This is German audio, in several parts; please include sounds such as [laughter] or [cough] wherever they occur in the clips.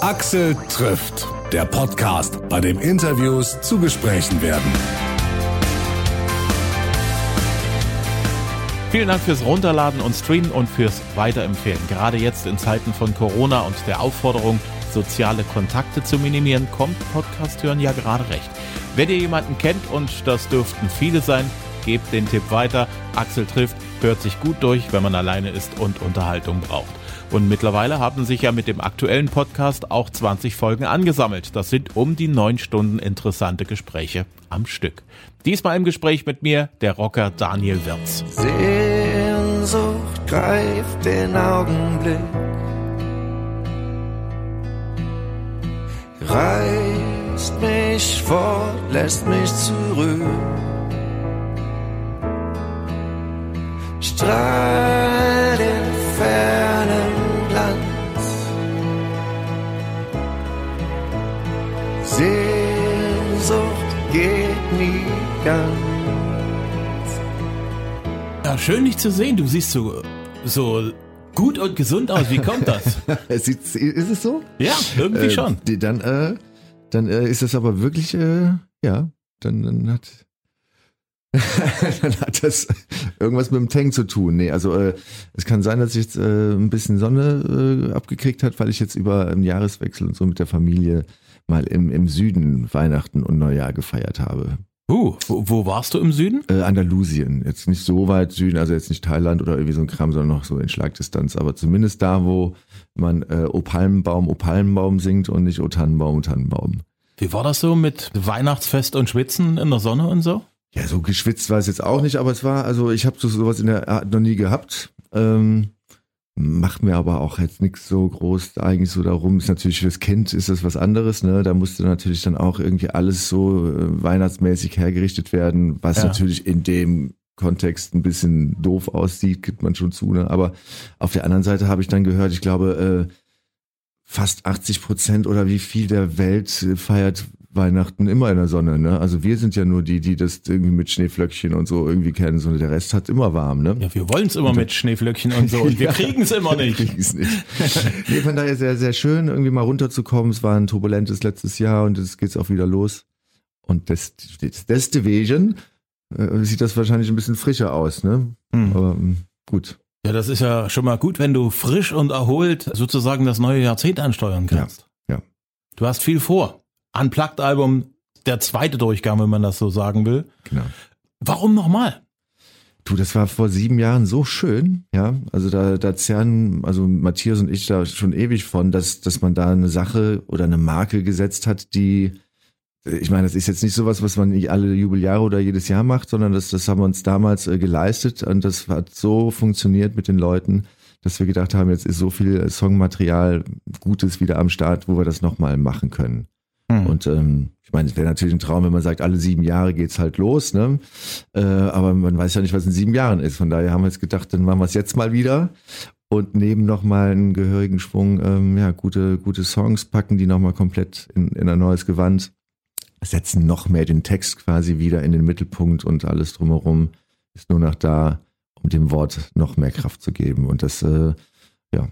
Axel trifft, der Podcast, bei dem Interviews zu Gesprächen werden. Vielen Dank fürs Runterladen und Streamen und fürs Weiterempfehlen. Gerade jetzt in Zeiten von Corona und der Aufforderung, soziale Kontakte zu minimieren, kommt Podcast hören ja gerade recht. Wenn ihr jemanden kennt, und das dürften viele sein, gebt den Tipp weiter. Axel trifft, hört sich gut durch, wenn man alleine ist und Unterhaltung braucht. Und mittlerweile haben sich ja mit dem aktuellen Podcast auch 20 Folgen angesammelt. Das sind um die neun Stunden interessante Gespräche am Stück. Diesmal im Gespräch mit mir der Rocker Daniel Wirz. Sehnsucht greift den Augenblick, reißt mich fort, lässt mich zurück. Strahl den fernen Sehnsucht geht nie ganz. Ja, schön dich zu sehen. Du siehst so, so gut und gesund aus. Wie kommt das? [laughs] Sieht, ist es so? ja, irgendwie Äh, schon. die, dann äh, dann äh, ist das aber wirklich, äh, ja, dann, dann hat [laughs] dann hat das irgendwas mit dem Tank zu tun. Nee, also äh, es kann sein, dass ich jetzt äh, ein bisschen Sonne äh, abgekriegt hat, weil ich jetzt über einen Jahreswechsel und so mit der Familie mal im, im Süden Weihnachten und Neujahr gefeiert habe. Uh, wo, wo warst du im Süden? Äh, Andalusien, jetzt nicht so weit Süden, also jetzt nicht Thailand oder irgendwie so ein Kram, sondern noch so in Schlagdistanz, aber zumindest da, wo man äh, O Palmenbaum, O Palmenbaum singt und nicht O Tannenbaum, O Tannenbaum. Wie war das so mit Weihnachtsfest und Schwitzen in der Sonne und so? Ja, so geschwitzt war es jetzt auch nicht, aber es war, also ich habe so sowas in der Art noch nie gehabt. Ähm, macht mir aber auch jetzt nichts so groß eigentlich so darum. Ist natürlich fürs Kind ist das was anderes, ne? Da musste natürlich dann auch irgendwie alles so äh, weihnachtsmäßig hergerichtet werden, was Ja. natürlich in dem Kontext ein bisschen doof aussieht, gibt man schon zu, ne? Aber auf der anderen Seite habe ich dann gehört, ich glaube, äh, fast 80 Prozent oder wie viel der Welt feiert Weihnachten immer in der Sonne, ne? Also wir sind ja nur die, die das irgendwie mit Schneeflöckchen und so irgendwie kennen, sondern der Rest hat immer warm, ne? Ja, wir wollen es immer mit Schneeflöckchen und so [laughs] und wir Ja. kriegen es immer Wir nicht. kriegen's nicht. [laughs] nee, von daher sehr, sehr schön, irgendwie mal runterzukommen. Es war ein turbulentes letztes Jahr und jetzt geht's auch wieder los. Und das, das deswegen äh, sieht das wahrscheinlich ein bisschen frischer aus, ne? Hm. Aber ähm, gut. Ja, das ist ja schon mal gut, wenn du frisch und erholt sozusagen das neue Jahrzehnt ansteuern kannst. Ja, ja. Du hast viel vor. Unplugged-Album, der zweite Durchgang, wenn man das so sagen will. Genau. Warum nochmal? Du, das war vor sieben Jahren so schön, ja. Also da, da zerren, also Matthias und ich da schon ewig von, dass, dass man da eine Sache oder eine Marke gesetzt hat, die, ich meine, das ist jetzt nicht sowas, was man nicht alle Jubeljahre oder jedes Jahr macht, sondern das, das haben wir uns damals äh, geleistet und das hat so funktioniert mit den Leuten, dass wir gedacht haben, jetzt ist so viel Songmaterial Gutes wieder am Start, wo wir das nochmal machen können. Hm. Und ähm, ich meine, es wäre natürlich ein Traum, wenn man sagt, alle sieben Jahre geht's halt los, ne? Äh, aber man weiß ja nicht, was in sieben Jahren ist. Von daher haben wir jetzt gedacht, dann machen wir es jetzt mal wieder und nehmen nochmal einen gehörigen Schwung, ähm, ja, gute, gute Songs, packen die nochmal komplett in, in ein neues Gewand, setzen noch mehr den Text quasi wieder in den Mittelpunkt und alles drumherum ist nur noch da, um dem Wort noch mehr Kraft zu geben. Und das, äh, ja,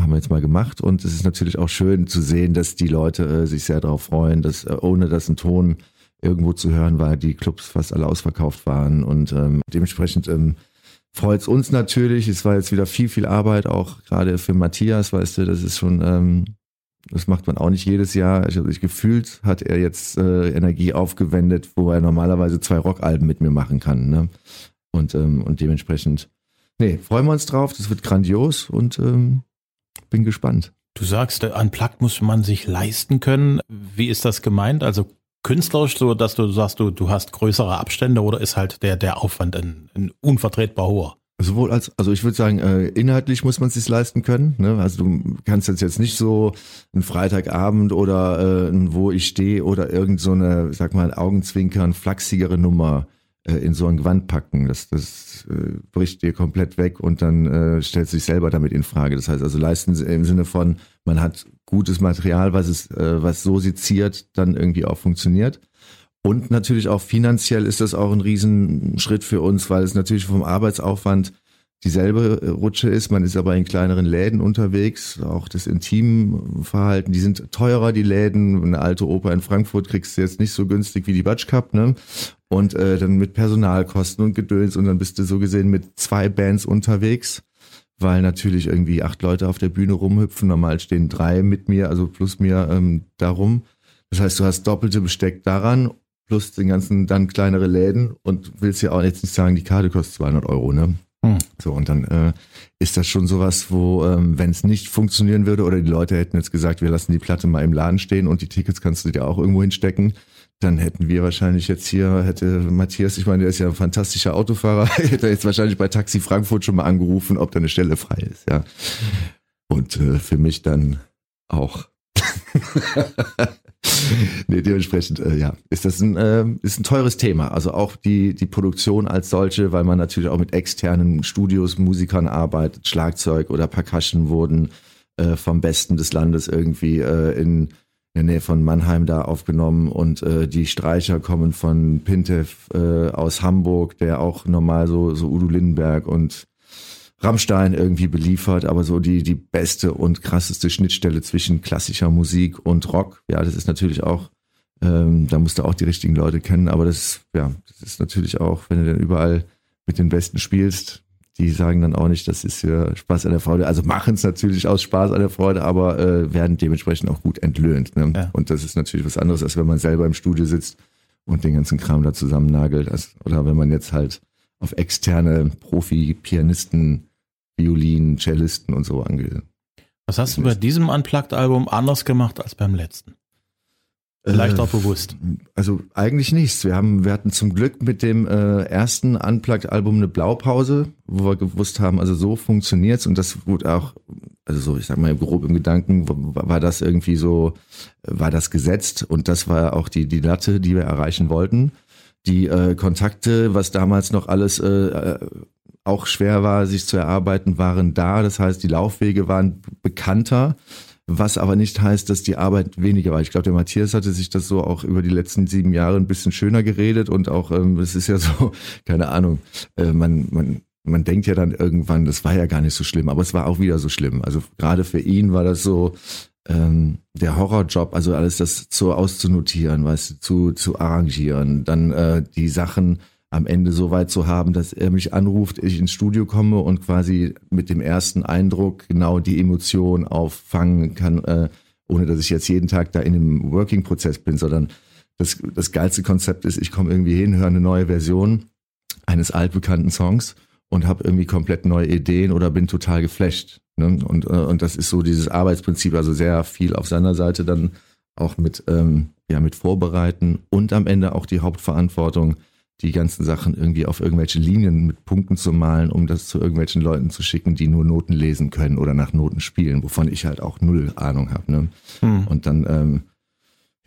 haben wir jetzt mal gemacht und es ist natürlich auch schön zu sehen, dass die Leute äh, sich sehr darauf freuen, dass äh, ohne dass ein Ton irgendwo zu hören war, die Clubs fast alle ausverkauft waren und ähm, dementsprechend ähm, freut es uns natürlich. Es war jetzt wieder viel, viel Arbeit, auch gerade für Matthias, weißt du, das ist schon, ähm, das macht man auch nicht jedes Jahr. Ich, also ich gefühlt hat er jetzt äh, Energie aufgewendet, wo er normalerweise zwei Rockalben mit mir machen kann. Ne? Und, ähm, und dementsprechend, nee, freuen wir uns drauf, das wird grandios und ähm, bin gespannt. Du sagst, äh, Unplugged muss man sich leisten können. Wie ist das gemeint? Also künstlerisch, so dass du sagst, du, du hast größere Abstände oder ist halt der, der Aufwand ein, ein unvertretbar hoher? Sowohl als, also ich würde sagen, äh, inhaltlich muss man es sich leisten können. Ne? Also du kannst jetzt jetzt nicht so einen Freitagabend oder äh, ein Wo ich stehe oder irgend so eine, sag mal, Augenzwinkern, flachsigere Nummer äh, in so ein Gewand packen. Das, das äh, bricht dir komplett weg und dann äh, stellt sich selber damit in Frage. Das heißt also leisten im Sinne von, man hat gutes Material, was es, äh, was so seziert, dann irgendwie auch funktioniert. Und natürlich auch finanziell ist das auch ein Riesenschritt für uns, weil es natürlich vom Arbeitsaufwand dieselbe Rutsche ist. Man ist aber in kleineren Läden unterwegs. Auch das Intimverhalten, die sind teurer, die Läden. Eine alte Oper in Frankfurt kriegst du jetzt nicht so günstig wie die Batsch Cup, ne? Und äh, dann mit Personalkosten und Gedöns und dann bist du so gesehen mit zwei Bands unterwegs, weil natürlich irgendwie acht Leute auf der Bühne rumhüpfen. Normal stehen drei mit mir, also plus mir ähm, darum. Das heißt, du hast doppelte Besteck daran plus den ganzen dann kleinere Läden und willst ja auch jetzt nicht sagen, die Karte kostet 200 Euro, ne? Hm. So, und dann äh, ist das schon sowas, wo, ähm, wenn es nicht funktionieren würde oder die Leute hätten jetzt gesagt, wir lassen die Platte mal im Laden stehen und die Tickets kannst du dir auch irgendwo hinstecken, dann hätten wir wahrscheinlich jetzt hier, hätte Matthias, ich meine, der ist ja ein fantastischer Autofahrer, [laughs] hätte jetzt wahrscheinlich bei Taxi Frankfurt schon mal angerufen, ob da eine Stelle frei ist, ja. Und äh, für mich dann auch. [laughs] [laughs] nee, dementsprechend, äh, ja, ist das ein, äh, ist ein teures Thema. Also auch die, die Produktion als solche, weil man natürlich auch mit externen Studios, Musikern arbeitet, Schlagzeug oder Percussion wurden äh, vom Besten des Landes irgendwie äh, in der Nähe von Mannheim da aufgenommen und äh, die Streicher kommen von Pintev äh, aus Hamburg, der auch normal so, so Udo Lindenberg und Rammstein irgendwie beliefert, aber so die, die beste und krasseste Schnittstelle zwischen klassischer Musik und Rock. Ja, das ist natürlich auch, ähm, da musst du auch die richtigen Leute kennen, aber das, ja, das ist natürlich auch, wenn du dann überall mit den Besten spielst, die sagen dann auch nicht, das ist ja Spaß an der Freude. Also machen es natürlich aus Spaß an der Freude, aber äh, werden dementsprechend auch gut entlöhnt. Ne? Ja. Und das ist natürlich was anderes, als wenn man selber im Studio sitzt und den ganzen Kram da zusammennagelt. Also, oder wenn man jetzt halt auf externe Profi-Pianisten Violinen, Cellisten und so angeht. Was hast du bei diesem Unplugged-Album anders gemacht als beim letzten? Vielleicht äh, auch bewusst. Also eigentlich nichts. Wir haben, wir hatten zum Glück mit dem äh, ersten Unplugged-Album eine Blaupause, wo wir gewusst haben, also so funktioniert's und das wurde auch, also so, ich sag mal grob im Gedanken, war das irgendwie so, war das gesetzt und das war auch die die Latte, die wir erreichen wollten. Die äh, Kontakte, was damals noch alles äh, äh auch schwer war, sich zu erarbeiten, waren da. Das heißt, die Laufwege waren bekannter, was aber nicht heißt, dass die Arbeit weniger war. Ich glaube, der Matthias hatte sich das so auch über die letzten sieben Jahre ein bisschen schöner geredet und auch, ähm, es ist ja so, [laughs] keine Ahnung, äh, man, man, man denkt ja dann irgendwann, das war ja gar nicht so schlimm, aber es war auch wieder so schlimm. Also gerade für ihn war das so, ähm, der Horrorjob, also alles das so auszunotieren, weißt du, zu, zu arrangieren, dann äh, die Sachen am Ende so weit zu haben, dass er mich anruft, ich ins Studio komme und quasi mit dem ersten Eindruck genau die Emotion auffangen kann, äh, ohne dass ich jetzt jeden Tag da in einem Working-Prozess bin, sondern das, das geilste Konzept ist, ich komme irgendwie hin, höre eine neue Version eines altbekannten Songs und habe irgendwie komplett neue Ideen oder bin total geflasht. Ne? Und, äh, und das ist so dieses Arbeitsprinzip, also sehr viel auf seiner Seite dann auch mit, ähm, ja, mit Vorbereiten und am Ende auch die Hauptverantwortung, die ganzen Sachen irgendwie auf irgendwelche Linien mit Punkten zu malen, um das zu irgendwelchen Leuten zu schicken, die nur Noten lesen können oder nach Noten spielen, wovon ich halt auch null Ahnung habe. Ne? Hm. Und dann, ähm,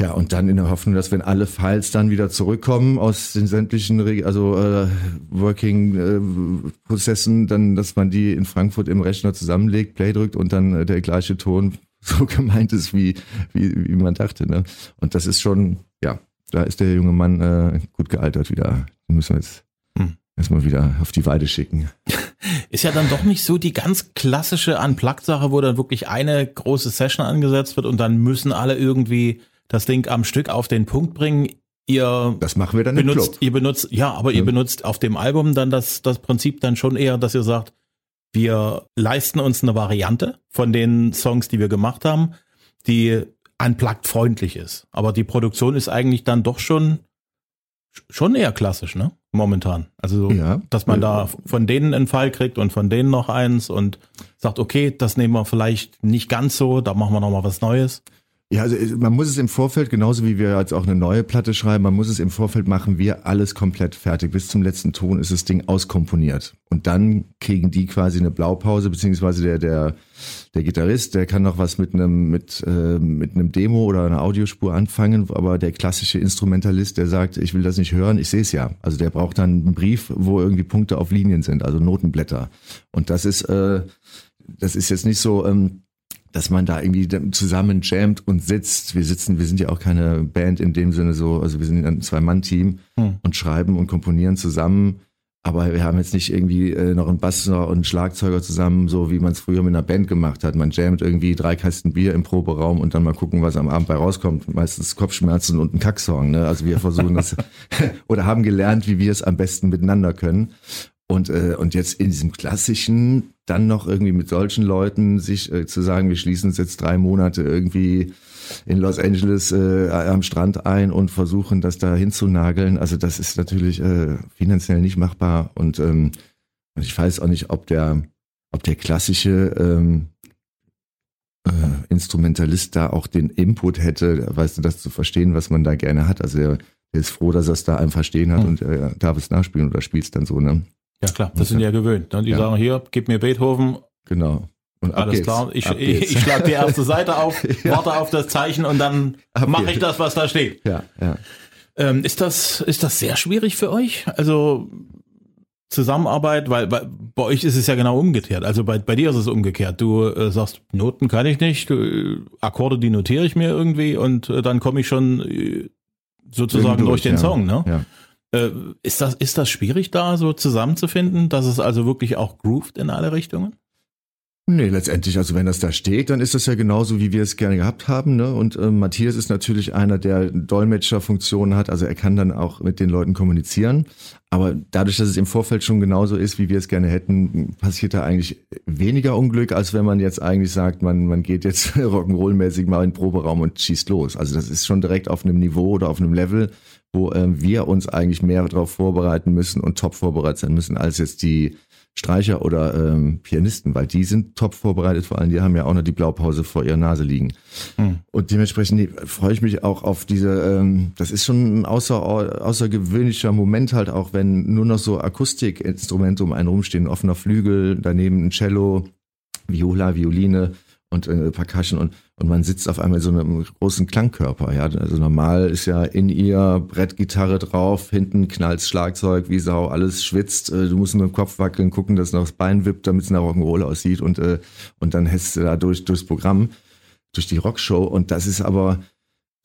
ja, und dann in der Hoffnung, dass wenn alle Files dann wieder zurückkommen aus den sämtlichen, also äh, Working-Prozessen, äh, dann, dass man die in Frankfurt im Rechner zusammenlegt, Play drückt und dann äh, der gleiche Ton [laughs] so gemeint ist, wie, wie, wie man dachte. Ne? Und das ist schon, ja, da ist der junge Mann äh, gut gealtert wieder. Den müssen wir jetzt hm. erstmal wieder auf die Weide schicken. [laughs] Ist ja dann doch nicht so die ganz klassische Unplugged-Sache, wo dann wirklich eine große Session angesetzt wird und dann müssen alle irgendwie das Ding am Stück auf den Punkt bringen. Ihr das machen wir dann benutzt, im Club. Ihr benutzt, ja, aber ja. ihr benutzt auf dem Album dann das, das Prinzip dann schon eher, dass ihr sagt, wir leisten uns eine Variante von den Songs, die wir gemacht haben, die unplugged freundlich ist. Aber die Produktion ist eigentlich dann doch schon schon eher klassisch, ne? Momentan. Also, ja. dass man da von denen einen Fall kriegt und von denen noch eins und sagt, okay, das nehmen wir vielleicht nicht ganz so, da machen wir noch mal was Neues. Ja, also äh, man muss es im Vorfeld, genauso wie wir jetzt auch eine neue Platte schreiben, man muss es im Vorfeld machen, wir alles komplett fertig. Bis zum letzten Ton ist das Ding auskomponiert. Und dann kriegen die quasi eine Blaupause, beziehungsweise der, der, der Gitarrist, der kann noch was mit einem, mit, äh, mit einem Demo oder einer Audiospur anfangen, aber der klassische Instrumentalist, der sagt, ich will das nicht hören, ich sehe es ja. Also der braucht dann einen Brief, wo irgendwie Punkte auf Linien sind, also Notenblätter. Und das ist, äh, das ist jetzt nicht so, ähm, dass man da irgendwie zusammen jammt und sitzt. Wir sitzen, wir sind ja auch keine Band in dem Sinne so, also wir sind ein Zwei-Mann-Team hm. und schreiben und komponieren zusammen Aber wir haben jetzt nicht irgendwie äh, noch einen Basser und einen Schlagzeuger zusammen, so wie man es früher mit einer Band gemacht hat. Man jammt irgendwie drei Kasten Bier im Proberaum und dann mal gucken, was am Abend bei rauskommt. Meistens Kopfschmerzen und ein Kacksong. Ne? Also wir versuchen das [laughs] [laughs] oder haben gelernt, wie wir es am besten miteinander können. Und, äh, und jetzt in diesem klassischen, dann noch irgendwie mit solchen Leuten sich äh, zu sagen, wir schließen uns jetzt drei Monate irgendwie in Los Angeles äh, am Strand ein und versuchen, das da hinzunageln. Also das ist natürlich äh, finanziell nicht machbar und ähm, ich weiß auch nicht, ob der, ob der klassische ähm, äh, Instrumentalist da auch den Input hätte, weißt du, das zu verstehen, was man da gerne hat. Also er, er ist froh, dass er es da einfach stehen hat hm. und er darf es nachspielen oder spielt es dann so, ne? Ja klar, das sind ja gewöhnt. Die ja. sagen hier, gib mir Beethoven. Genau. Und Alles geht's. klar, ich, ich, ich schlage die erste Seite auf, [laughs] ja. warte auf das Zeichen und dann mache ich das, was da steht. Ja, ja. Ähm, ist das ist das sehr schwierig für euch? Also Zusammenarbeit, weil, weil bei euch ist es ja genau umgekehrt. Also bei, bei dir ist es umgekehrt. Du äh, sagst, Noten kann ich nicht, du, äh, Akkorde, die notiere ich mir irgendwie und äh, dann komme ich schon äh, sozusagen durch, durch, den ja. Song. Ne? Ja. Äh, ist das ist das schwierig da so zusammenzufinden, dass es also wirklich auch grooved in alle Richtungen? Nee, letztendlich, also wenn das da steht, dann ist das ja genauso, wie wir es gerne gehabt haben. Ne? Und äh, Matthias ist natürlich einer, der Dolmetscherfunktionen hat, also er kann dann auch mit den Leuten kommunizieren. Aber dadurch, dass es im Vorfeld schon genauso ist, wie wir es gerne hätten, passiert da eigentlich weniger Unglück, als wenn man jetzt eigentlich sagt, man, man geht jetzt [laughs] Rock'n'Roll-mäßig mal in den Proberaum und schießt los. Also das ist schon direkt auf einem Niveau oder auf einem Level, wo äh, wir uns eigentlich mehr darauf vorbereiten müssen und top vorbereitet sein müssen, als jetzt die Streicher oder ähm, Pianisten, weil die sind top vorbereitet, vor allem die haben ja auch noch die Blaupause vor ihrer Nase liegen. Mhm. Und dementsprechend nee, freue ich mich auch auf diese, ähm, das ist schon ein außer, außergewöhnlicher Moment halt auch, wenn nur noch so Akustikinstrumente um einen rumstehen, offener Flügel, daneben ein Cello, Viola, Violine und äh, Percussion und, und man sitzt auf einmal in so einem großen Klangkörper. Ja, also normal ist ja in ihr Brettgitarre drauf, hinten knallt Schlagzeug wie Sau, alles schwitzt. Äh, du musst nur im Kopf wackeln, gucken, dass noch das Bein wippt, damit es nach Rock'n'Roll aussieht und äh, und dann hättest du da durch durchs Programm, durch die Rockshow und das ist aber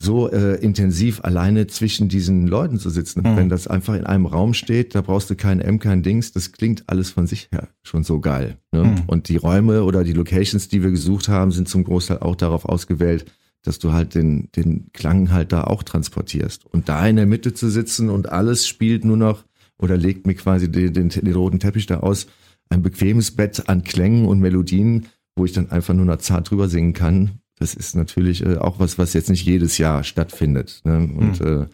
so äh, intensiv alleine zwischen diesen Leuten zu sitzen. Mhm. Wenn das einfach in einem Raum steht, da brauchst du kein M, kein Dings, das klingt alles von sich her schon so geil. Ne? Mhm. Und die Räume oder die Locations, die wir gesucht haben, sind zum Großteil auch darauf ausgewählt, dass du halt den, den Klang halt da auch transportierst. Und da in der Mitte zu sitzen und alles spielt nur noch oder legt mir quasi den, den, den roten Teppich da aus, ein bequemes Bett an Klängen und Melodien, wo ich dann einfach nur noch zart drüber singen kann, das ist natürlich äh, auch was, was jetzt nicht jedes Jahr stattfindet. Ne? Und, mhm. äh,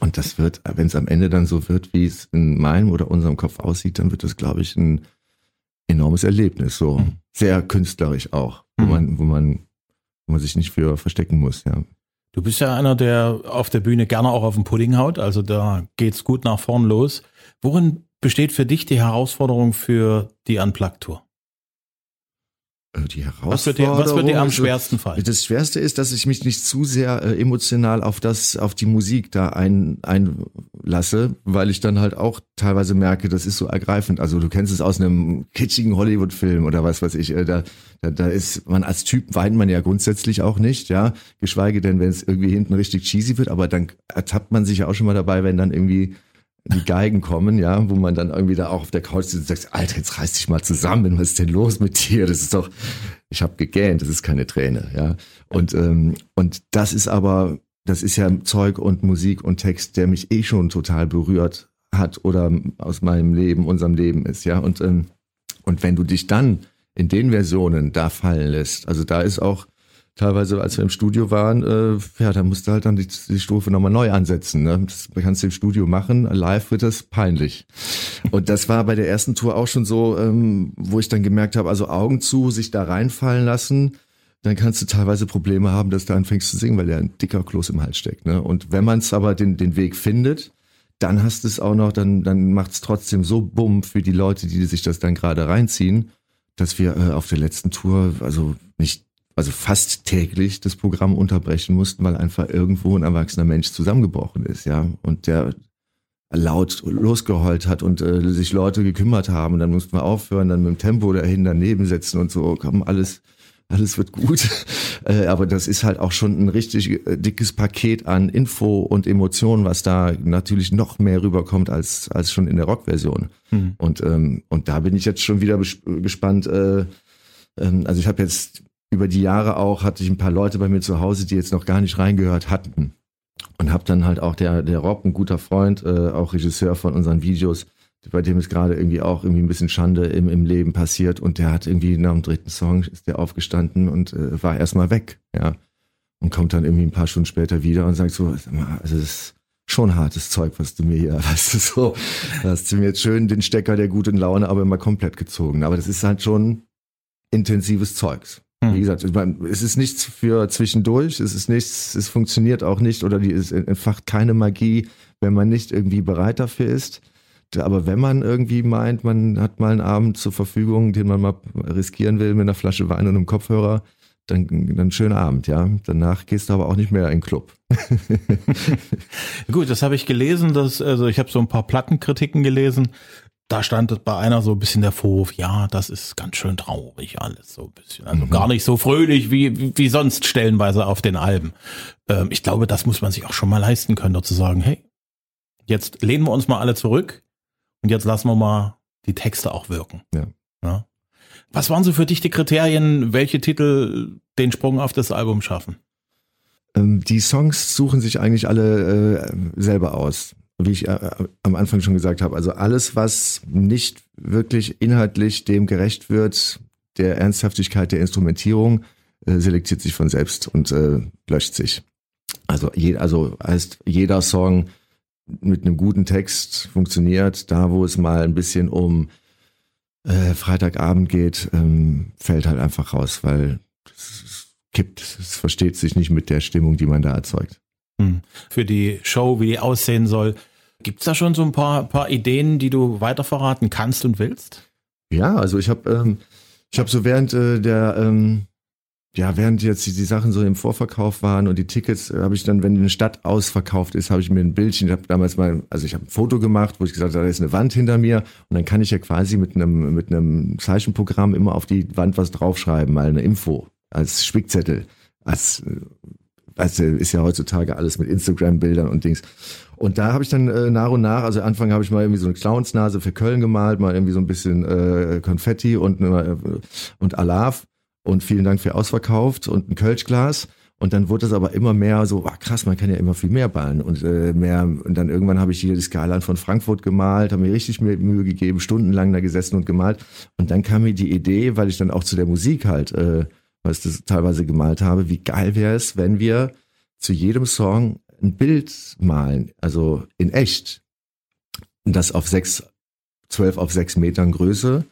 und das wird, wenn es am Ende dann so wird, wie es in meinem oder unserem Kopf aussieht, dann wird das, glaube ich, ein enormes Erlebnis. So mhm. sehr künstlerisch auch, wo mhm. man, wo man, wo man sich nicht für verstecken muss, ja. Du bist ja einer, der auf der Bühne gerne auch auf den Pudding haut, also da geht's gut nach vorn los. Worin besteht für dich die Herausforderung für die Unplugged-Tour? Äh, die Herausforderung. Was wird dir, was wird dir am schwersten fallen? Das Schwerste ist, dass ich mich nicht zu sehr äh, emotional auf das, auf die Musik da ein, einlasse, weil ich dann halt auch teilweise merke, das ist so ergreifend. Also du kennst es aus einem kitschigen Hollywood-Film oder was weiß ich. Äh, da, da, da ist man als Typ weint man ja grundsätzlich auch nicht, ja. Geschweige denn, wenn es irgendwie hinten richtig cheesy wird, aber dann ertappt man sich ja auch schon mal dabei, wenn dann irgendwie die Geigen kommen, ja, wo man dann irgendwie da auch auf der Couch sitzt und sagt, Alter, jetzt reiß dich mal zusammen, was ist denn los mit dir? Das ist doch, ich habe gegähnt, das ist keine Träne, ja. Und, ähm, und das ist aber, das ist ja Zeug und Musik und Text, der mich eh schon total berührt hat oder aus meinem Leben, unserem Leben ist, ja. Und, ähm, und wenn du dich dann in den Versionen da fallen lässt, also da ist auch, teilweise, als wir im Studio waren, äh, ja, da musste halt dann die, die Stufe nochmal neu ansetzen. Ne? Das kannst du im Studio machen, live wird das peinlich. Und das war bei der ersten Tour auch schon so, ähm, wo ich dann gemerkt habe, also Augen zu, sich da reinfallen lassen, dann kannst du teilweise Probleme haben, dass du anfängst zu singen, weil der ein dicker Kloß im Hals steckt. Ne? Und wenn man es aber den, den Weg findet, dann hast du es auch noch, dann, dann macht es trotzdem so bumm für die Leute, die sich das dann gerade reinziehen, dass wir äh, auf der letzten Tour, also nicht also fast täglich das Programm unterbrechen mussten, weil einfach irgendwo ein erwachsener Mensch zusammengebrochen ist, ja. Und der laut losgeheult hat und äh, sich Leute gekümmert haben. Dann mussten wir aufhören, dann mit dem Tempo dahin daneben setzen und so, komm, alles, alles wird gut. [laughs] Äh, aber das ist halt auch schon ein richtig äh, dickes Paket an Info und Emotionen, was da natürlich noch mehr rüberkommt als, als schon in der Rockversion. Mhm. Und, ähm, und da bin ich jetzt schon wieder gespannt. Äh, ähm, also ich habe jetzt über die Jahre auch, hatte ich ein paar Leute bei mir zu Hause, die jetzt noch gar nicht reingehört hatten. Und habe dann halt auch der, der Rob, ein guter Freund, äh, auch Regisseur von unseren Videos, bei dem ist gerade irgendwie auch irgendwie ein bisschen Schande im, im Leben passiert und der hat irgendwie nach dem dritten Song ist der aufgestanden und äh, war erstmal weg, ja. Und kommt dann irgendwie ein paar Stunden später wieder und sagt so, also das ist schon hartes Zeug, was du mir hier, [laughs] weißt du, so, hast du mir jetzt schön den Stecker der guten Laune aber immer komplett gezogen. Aber das ist halt schon intensives Zeugs. Hm. Wie gesagt, es ist nichts für zwischendurch, es ist nichts, es funktioniert auch nicht oder die, es entfacht keine Magie, wenn man nicht irgendwie bereit dafür ist. Aber wenn man irgendwie meint, man hat mal einen Abend zur Verfügung, den man mal riskieren will mit einer Flasche Wein und einem Kopfhörer, dann, dann schönen Abend, ja. Danach gehst du aber auch nicht mehr in den Club. [laughs] Gut, das habe ich gelesen, dass, also ich habe so ein paar Plattenkritiken gelesen. Da stand bei einer so ein bisschen der Vorwurf, ja, das ist ganz schön traurig alles, so ein bisschen. Also mhm. gar nicht so fröhlich wie, wie sonst stellenweise auf den Alben. Ähm, ich glaube, das muss man sich auch schon mal leisten können, dort zu sagen, hey, jetzt lehnen wir uns mal alle zurück und jetzt lassen wir mal die Texte auch wirken. Ja. ja. Was waren so für dich die Kriterien, welche Titel den Sprung auf das Album schaffen? Ähm, die Songs suchen sich eigentlich alle äh, selber aus. Wie ich äh, am Anfang schon gesagt habe, also alles, was nicht wirklich inhaltlich dem gerecht wird, der Ernsthaftigkeit der Instrumentierung, äh, selektiert sich von selbst und äh, löscht sich. Also, je, also heißt jeder Song mit einem guten Text funktioniert. Da, wo es mal ein bisschen um äh, Freitagabend geht, ähm, fällt halt einfach raus, weil es kippt. Es versteht sich nicht mit der Stimmung, die man da erzeugt. Hm. Für die Show, wie die aussehen soll, gibt es da schon so ein paar, paar Ideen, die du weiter verraten kannst und willst? Ja, also ich habe ähm, habe so während äh, der ähm, ja, während jetzt die, die, Sachen so im Vorverkauf waren und die Tickets, äh, habe ich dann, wenn eine Stadt ausverkauft ist, habe ich mir ein Bildchen, ich habe damals mal, also ich habe ein Foto gemacht, wo ich gesagt habe, da ist eine Wand hinter mir und dann kann ich ja quasi mit einem, mit einem Zeichenprogramm immer auf die Wand was draufschreiben, mal eine Info als Spickzettel. Als, du, ist ja heutzutage alles mit Instagram-Bildern und Dings. Und da habe ich dann äh, nach und nach, also Anfang habe ich mal irgendwie so eine Clownsnase für Köln gemalt, mal irgendwie so ein bisschen äh, Konfetti und, äh, und Alaf und vielen Dank für ausverkauft und ein Kölschglas. Und dann wurde es aber immer mehr so, ah, krass, man kann ja immer viel mehr ballen und äh, mehr. Und dann irgendwann habe ich hier die Skyline von Frankfurt gemalt, habe mir richtig Mühe gegeben, stundenlang da gesessen und gemalt. Und dann kam mir die Idee, weil ich dann auch zu der Musik halt, äh, was das teilweise gemalt habe, wie geil wäre es, wenn wir zu jedem Song ein Bild malen, also in echt. Und das auf sechs, zwölf auf sechs Metern Größe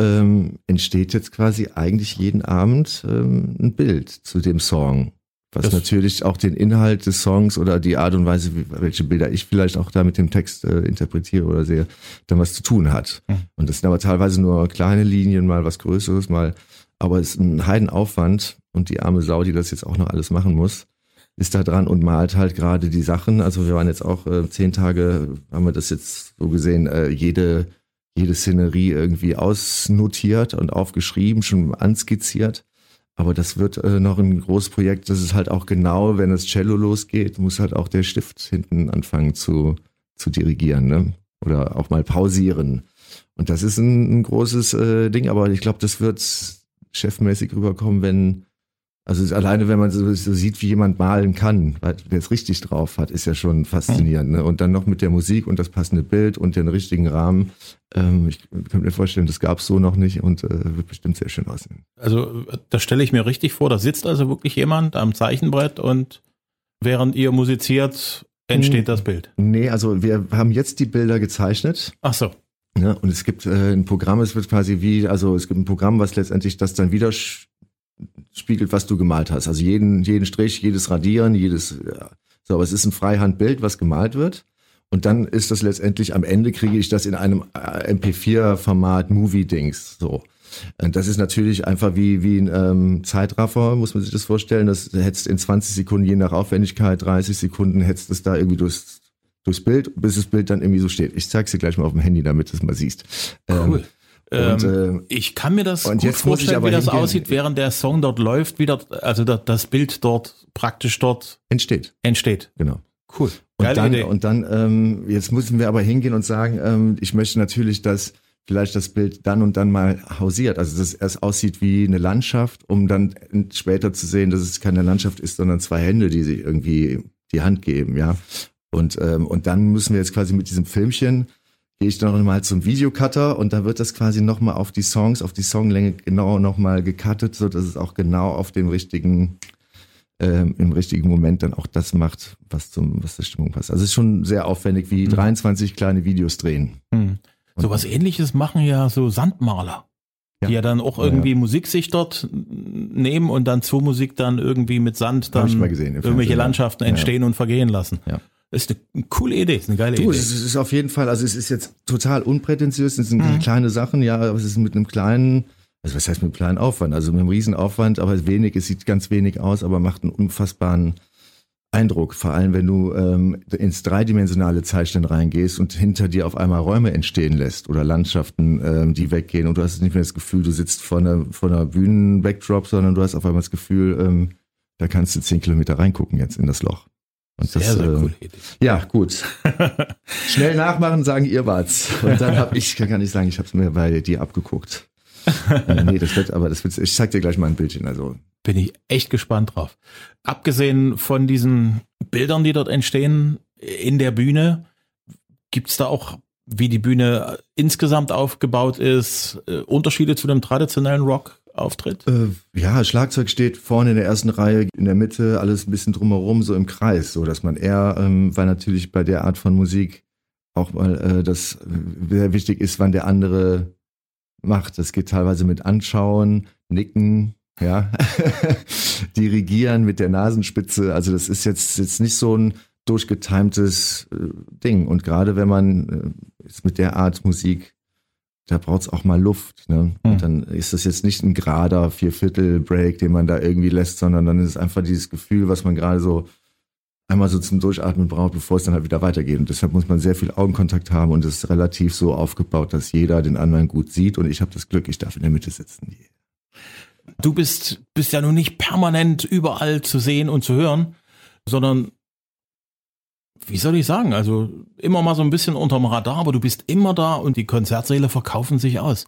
ähm, entsteht jetzt quasi eigentlich jeden Abend ähm, ein Bild zu dem Song. Was das natürlich auch den Inhalt des Songs oder die Art und Weise, welche Bilder ich vielleicht auch da mit dem Text äh, interpretiere oder sehe, dann was zu tun hat. Mhm. Und das sind aber teilweise nur kleine Linien, mal was Größeres, mal, aber es ist ein Heidenaufwand und die arme Sau, die das jetzt auch noch alles machen muss, ist da dran und malt halt gerade die Sachen. Also wir waren jetzt auch äh, zehn Tage, haben wir das jetzt so gesehen, äh, jede jede Szenerie irgendwie ausnotiert und aufgeschrieben, schon anskizziert. Aber das wird äh, noch ein großes Projekt. Das ist halt auch genau, wenn das Cello losgeht, muss halt auch der Stift hinten anfangen zu, zu dirigieren, ne? Oder auch mal pausieren. Und das ist ein, ein großes äh, Ding, aber ich glaube, das wird chefmäßig rüberkommen, wenn also alleine, wenn man so, so, sieht, wie jemand malen kann, der es richtig drauf hat, ist ja schon faszinierend. Ne? Und dann noch mit der Musik und das passende Bild und den richtigen Rahmen. Ähm, ich könnte mir vorstellen, das gab es so noch nicht und äh, wird bestimmt sehr schön aussehen. Also das stelle ich mir richtig vor. Da sitzt also wirklich jemand am Zeichenbrett und während ihr musiziert, entsteht das Bild. Nee, also wir haben jetzt die Bilder gezeichnet. Ach so. Ja, und es gibt äh, ein Programm, es wird quasi wie, also es gibt ein Programm, was letztendlich das dann wieder spiegelt, was du gemalt hast. Also jeden, jeden Strich, jedes Radieren, jedes, ja. so, aber es ist ein Freihandbild, was gemalt wird. Und dann ist das letztendlich, am Ende kriege ich das in einem äh, MP4-Format Movie-Dings, so. Und das ist natürlich einfach wie, wie ein ähm, Zeitraffer, muss man sich das vorstellen. Das hättest in 20 Sekunden, je nach Aufwendigkeit, 30 Sekunden, hättest es da irgendwie durchs, durchs Bild, bis das Bild dann irgendwie so steht. Ich zeig's dir gleich mal auf dem Handy, damit du es mal siehst. Ähm, cool. Ähm, Und, Ähm, äh, ich kann mir das und gut jetzt muss ich vorstellen, aber wie das hingehen- aussieht, während der Song dort läuft, wie dort, also da- das Bild dort praktisch dort entsteht, entsteht. genau. Cool. Und Geile dann, Idee. und dann ähm, jetzt müssen wir aber hingehen und sagen, ähm, ich möchte natürlich, dass vielleicht das Bild dann und dann mal hausiert. Also dass es erst aussieht wie eine Landschaft, um dann später zu sehen, dass es keine Landschaft ist, sondern zwei Hände, die sich irgendwie die Hand geben, ja. Und, ähm, und dann müssen wir jetzt quasi mit diesem Filmchen, gehe ich dann noch mal zum Videocutter und da wird das quasi nochmal auf die Songs, auf die Songlänge genau nochmal gecuttet, so dass es auch genau auf den richtigen ähm, im richtigen Moment dann auch das macht, was zum, was zur Stimmung passt. Also es ist schon sehr aufwendig, wie 23 kleine Videos drehen. Hm. So was ähnliches machen ja so Sandmaler. Die ja dann auch irgendwie Musik sich dort nehmen und dann zur Musik dann irgendwie mit Sand dann irgendwelche ja. Landschaften Ja. entstehen und vergehen lassen. Ja. Das ist eine coole Idee, ist eine geile Du, Idee. es ist, es ist auf jeden Fall, also es ist jetzt total unprätentiös, es sind Mhm. kleine Sachen, ja, aber es ist mit einem kleinen, also was heißt mit einem kleinen Aufwand, also mit einem Riesenaufwand, aber wenig, es sieht ganz wenig aus, aber macht einen unfassbaren Eindruck, vor allem wenn du ähm, ins dreidimensionale Zeichnen reingehst und hinter dir auf einmal Räume entstehen lässt oder Landschaften, ähm, die weggehen und du hast nicht mehr das Gefühl, du sitzt vor einer, vor einer Bühnen-Backdrop, sondern du hast auf einmal das Gefühl, ähm, da kannst du zehn Kilometer reingucken jetzt in das Loch. Und sehr, das, sehr äh, Idee. ja, gut. [laughs] Schnell nachmachen, sagen ihr war's. Und dann habe ich, kann ich sagen, ich habe es mir bei dir abgeguckt. [laughs] äh, nee, das wird, aber das wird, ich zeig dir gleich mal ein Bildchen. Also Bin ich echt gespannt drauf. Abgesehen von diesen Bildern, die dort entstehen in der Bühne, gibt's da auch, wie die Bühne insgesamt aufgebaut ist, äh, Unterschiede zu dem traditionellen Rock-Auftritt? äh, ja, Schlagzeug steht vorne in der ersten Reihe, in der Mitte, alles ein bisschen drumherum, so im Kreis, so dass man eher, ähm, weil natürlich bei der Art von Musik auch mal äh, das äh, sehr wichtig ist, wann der andere macht. Das geht teilweise mit Anschauen, Nicken, ja, [laughs] dirigieren mit der Nasenspitze. Also das ist jetzt jetzt nicht so ein durchgetimtes äh, Ding. Und gerade wenn man äh, mit der Art Musik, da braucht's auch mal Luft. Ne? Hm. Und dann ist das jetzt nicht ein gerader Vierviertel-Break, den man da irgendwie lässt, sondern dann ist es einfach dieses Gefühl, was man gerade so einmal so zum Durchatmen braucht, bevor es dann halt wieder weitergeht. Und deshalb muss man sehr viel Augenkontakt haben und es ist relativ so aufgebaut, dass jeder den anderen gut sieht. Und ich habe das Glück, ich darf in der Mitte sitzen. Du bist, bist ja nun nicht permanent überall zu sehen und zu hören, sondern wie soll ich sagen, also immer mal so ein bisschen unterm Radar, aber du bist immer da und die Konzertsäle verkaufen sich aus.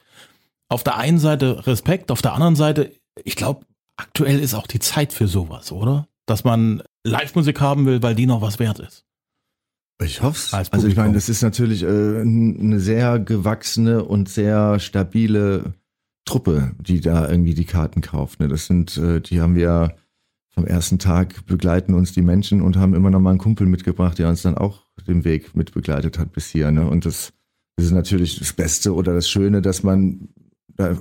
Auf der einen Seite Respekt, auf der anderen Seite, ich glaube, aktuell ist auch die Zeit für sowas, oder? Dass man Live-Musik haben will, weil die noch was wert ist. Ich hoffe Als Also ich meine, das ist natürlich äh, eine sehr gewachsene und sehr stabile Truppe, die da irgendwie die Karten kauft. Ne? Das sind, äh, die haben wir vom ersten Tag begleiten uns die Menschen und haben immer noch mal einen Kumpel mitgebracht, der uns dann auch den Weg mit begleitet hat bis hier. Ne? Und das, das ist natürlich das Beste oder das Schöne, dass man da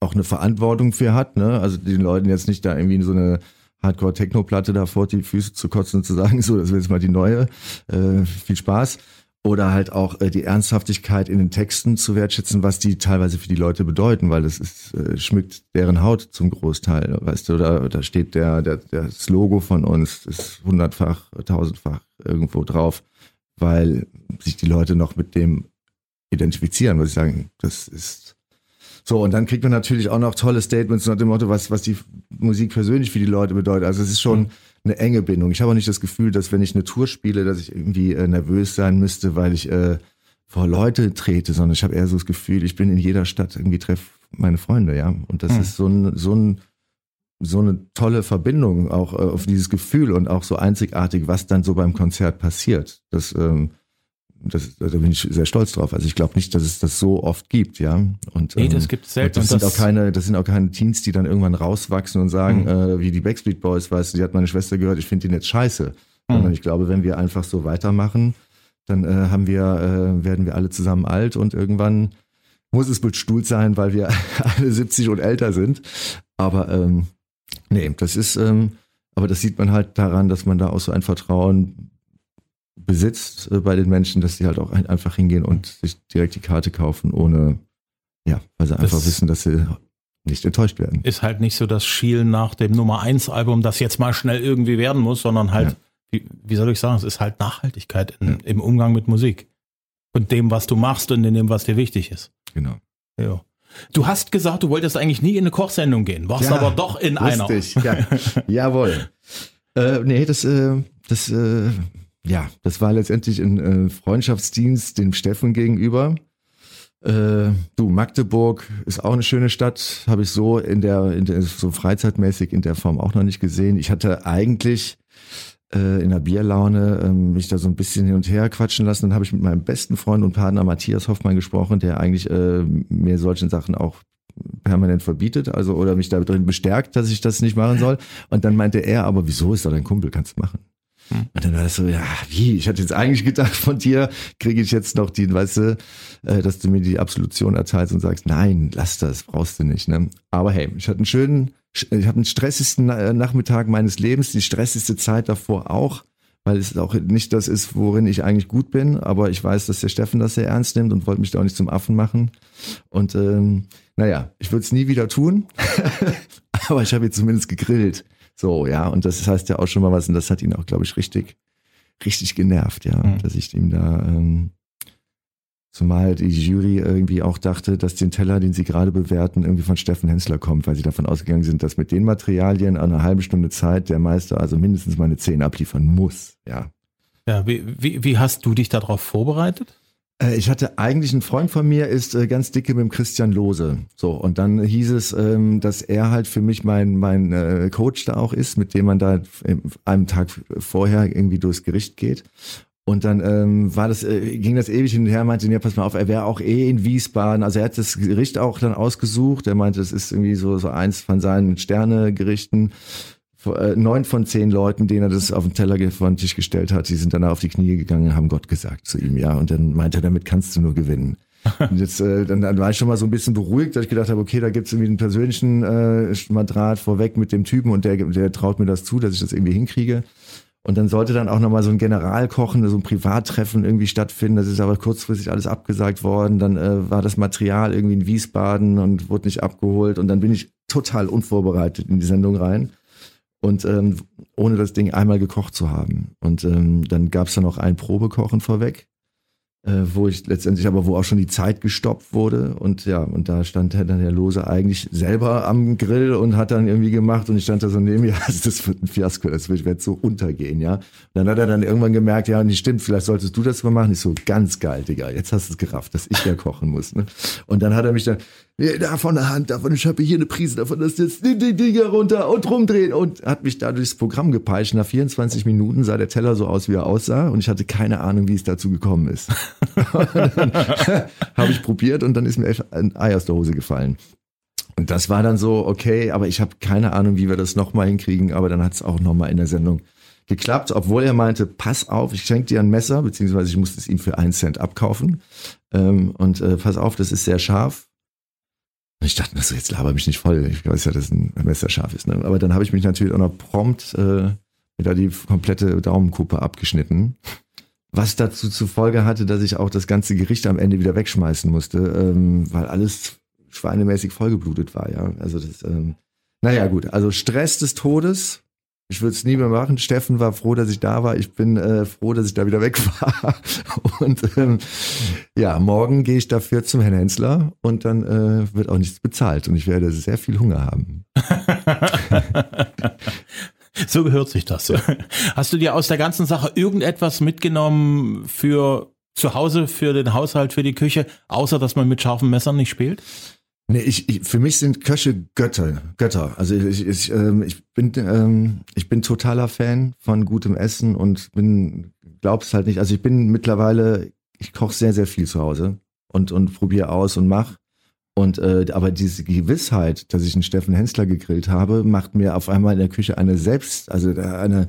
auch eine Verantwortung für hat. Ne? Also den Leuten jetzt nicht da irgendwie so eine Hardcore-Techno-Platte da vor die Füße zu kotzen und zu sagen, [laughs] so, das ist jetzt mal die neue. Äh, viel Spaß. Oder halt auch äh, die Ernsthaftigkeit in den Texten zu wertschätzen, was die teilweise für die Leute bedeuten, weil das ist, äh, schmückt deren Haut zum Großteil, weißt du, da, da steht der, der, das Logo von uns, ist hundertfach, tausendfach irgendwo drauf, weil sich die Leute noch mit dem identifizieren, was ich sagen, das ist so, und dann kriegt man natürlich auch noch tolle Statements nach dem Motto, was, was die Musik persönlich für die Leute bedeutet. Also es ist schon eine enge Bindung. Ich habe auch nicht das Gefühl, dass wenn ich eine Tour spiele, dass ich irgendwie äh, nervös sein müsste, weil ich äh, vor Leute trete, sondern ich habe eher so das Gefühl, ich bin in jeder Stadt irgendwie treff meine Freunde, ja. Und das Hm. ist so ein, so ein so eine tolle Verbindung auch äh, auf dieses Gefühl und auch so einzigartig, was dann so beim Konzert passiert. Das, ähm, das, da bin ich sehr stolz drauf. Also ich glaube nicht, dass es das so oft gibt, ja. Und, Nee, ähm, das gibt's selten. Das Und sind das- auch keine, das sind auch keine Teens, die dann irgendwann rauswachsen und sagen, Mhm. äh, wie die Backstreet Boys, weißt du, die hat meine Schwester gehört, ich finde die jetzt scheiße. Sondern ich glaube, wenn wir einfach so weitermachen, dann äh, haben wir, äh, werden wir alle zusammen alt und irgendwann muss es mit Stuhl sein, weil wir [laughs] alle 70 und älter sind. Aber ähm, nee, das ist, ähm, aber das sieht man halt daran, dass man da auch so ein Vertrauen besitzt äh, bei den Menschen, dass sie halt auch ein, einfach hingehen und sich direkt die Karte kaufen, ohne, ja, weil sie einfach Das- wissen, dass sie nicht enttäuscht werden. Ist halt nicht so das Schielen nach dem Nummer 1 Album, das jetzt mal schnell irgendwie werden muss, sondern halt, Ja. wie, wie soll ich sagen, es ist halt Nachhaltigkeit in, im Umgang mit Musik. Und dem, was du machst und in dem, was dir wichtig ist. Genau. Ja. Du hast gesagt, du wolltest eigentlich nie in eine Kochsendung gehen, warst Ja, aber doch in einer. Lustig, ja. [laughs] Jawohl. Äh, nee, das, äh, das, äh, ja, das war letztendlich ein äh, Freundschaftsdienst dem Steffen gegenüber. Äh, du, Magdeburg ist auch eine schöne Stadt, habe ich so in der, in der, so freizeitmäßig in der Form auch noch nicht gesehen. Ich hatte eigentlich äh, in der Bierlaune ähm, mich da so ein bisschen hin und her quatschen lassen. Dann habe ich mit meinem besten Freund und Partner Matthias Hoffmann gesprochen, der eigentlich äh, mir solchen Sachen auch permanent verbietet, also oder mich da drin bestärkt, dass ich das nicht machen soll. Und dann meinte er, aber wieso ist doch dein Kumpel, kannst du machen. Und dann war das so, ja, wie? Ich hatte jetzt eigentlich gedacht, von dir kriege ich jetzt noch die, weißt du, äh, dass du mir die Absolution erteilst und sagst, nein, lass das, brauchst du nicht. Ne? Aber hey, ich hatte einen schönen, ich habe den stressigsten äh, Nachmittag meines Lebens, die stressigste Zeit davor auch, weil es auch nicht das ist, worin ich eigentlich gut bin, aber ich weiß, dass der Steffen das sehr ernst nimmt und wollte mich da auch nicht zum Affen machen. Und ähm, naja, ich würde es nie wieder tun, [laughs] aber ich habe jetzt zumindest gegrillt. So, ja, und das heißt ja auch schon mal was, und das hat ihn auch, glaube ich, richtig, richtig genervt, ja, Mhm. dass ich ihm da, ähm, zumal die Jury irgendwie auch dachte, dass den Teller, den sie gerade bewerten, irgendwie von Steffen Hensler kommt, weil sie davon ausgegangen sind, dass mit den Materialien an einer halben Stunde Zeit der Meister also mindestens meine Zehn abliefern muss, ja. Ja, wie, wie, wie hast du dich darauf vorbereitet? Äh, Ich hatte eigentlich einen Freund von mir, ist äh, ganz dicke mit dem Christian Lose. So, und dann hieß es, ähm, dass er halt für mich mein, mein äh, Coach da auch ist, mit dem man da einen Tag vorher irgendwie durchs Gericht geht. Und dann ähm, war das, äh, ging das ewig hin und her, meinte, ja, pass mal auf, er wäre auch eh in Wiesbaden. Also er hat das Gericht auch dann ausgesucht. Er meinte, das ist irgendwie so, so eins von seinen Sterne-Gerichten. Äh, Neun von zehn Leuten, denen er das auf den Teller vor den Tisch gestellt hat, die sind dann auf die Knie gegangen und haben Gott gesagt zu ihm, ja. Und dann meinte er, damit kannst du nur gewinnen. [laughs] Und jetzt, äh, dann, dann war ich schon mal so ein bisschen beruhigt, dass ich gedacht habe, okay, da gibt's irgendwie einen persönlichen äh, Madrat vorweg mit dem Typen und der, der traut mir das zu, dass ich das irgendwie hinkriege. Und dann sollte dann auch nochmal so ein Generalkochen, so ein Privattreffen irgendwie stattfinden. Das ist aber kurzfristig alles abgesagt worden. Dann äh, war das Material irgendwie in Wiesbaden und wurde nicht abgeholt. Und dann bin ich total unvorbereitet in die Sendung rein. Und ähm, ohne das Ding einmal gekocht zu haben. Und ähm, dann gab's dann noch ein Probekochen vorweg, äh, wo ich letztendlich aber wo auch schon die Zeit gestoppt wurde. Und ja, und da stand dann der Lose eigentlich selber am Grill und hat dann irgendwie gemacht und ich stand da so neben mir, [laughs] also das wird ein Fiasko, das wird, wird so untergehen, ja. Und dann hat er dann irgendwann gemerkt, ja, nicht stimmt, vielleicht solltest du das mal machen. Ich so, ganz geil, Digga, jetzt hast du es gerafft, dass ich ja kochen muss. Ne? Und dann hat er mich dann, da von der Hand, davon, ich habe hier eine Prise davon, das jetzt die, Dinger runter und rumdrehen und hat mich da durchs Programm gepeitscht. Nach 24 Minuten sah der Teller so aus, wie er aussah und ich hatte keine Ahnung, wie es dazu gekommen ist. [laughs] habe ich probiert und dann ist mir ein Ei aus der Hose gefallen. Und das war dann so, okay, aber ich habe keine Ahnung, wie wir das nochmal hinkriegen, aber dann hat es auch nochmal in der Sendung geklappt, obwohl er meinte, pass auf, ich schenke dir ein Messer, beziehungsweise ich musste es ihm für einen Cent abkaufen. Ähm, und äh, pass auf, das ist sehr scharf. Und ich dachte mir so, jetzt laber mich nicht voll. Ich weiß ja, dass ein Messer scharf ist. Ne? Aber dann habe ich mich natürlich auch noch prompt äh, da die komplette Daumenkuppe abgeschnitten. Was dazu zur Folge hatte, dass ich auch das ganze Gericht am Ende wieder wegschmeißen musste, ähm, weil alles schweinemäßig vollgeblutet war, ja. Also das, ähm, naja, gut. Also Stress des Todes. Ich würde es nie mehr machen. Steffen war froh, dass ich da war. Ich bin äh, froh, dass ich da wieder weg war. [laughs] Und ähm, ja, morgen gehe ich dafür zum Herrn Hensler und dann äh, wird auch nichts bezahlt und ich werde sehr viel Hunger haben. [laughs] So gehört sich das. Hast du dir aus der ganzen Sache irgendetwas mitgenommen für zu Hause, für den Haushalt, für die Küche, außer dass man mit scharfen Messern nicht spielt? Nee, ich, ich, für mich sind Köche Götter, Götter. Also ich, ich, ähm, ich bin, ähm, ich bin totaler Fan von gutem Essen und bin, glaubst halt nicht. Also ich bin mittlerweile, ich koche sehr, sehr viel zu Hause und und probiere aus und mach. Und äh, aber diese Gewissheit, dass ich einen Steffen Hensler gegrillt habe, macht mir auf einmal in der Küche eine selbst, also eine,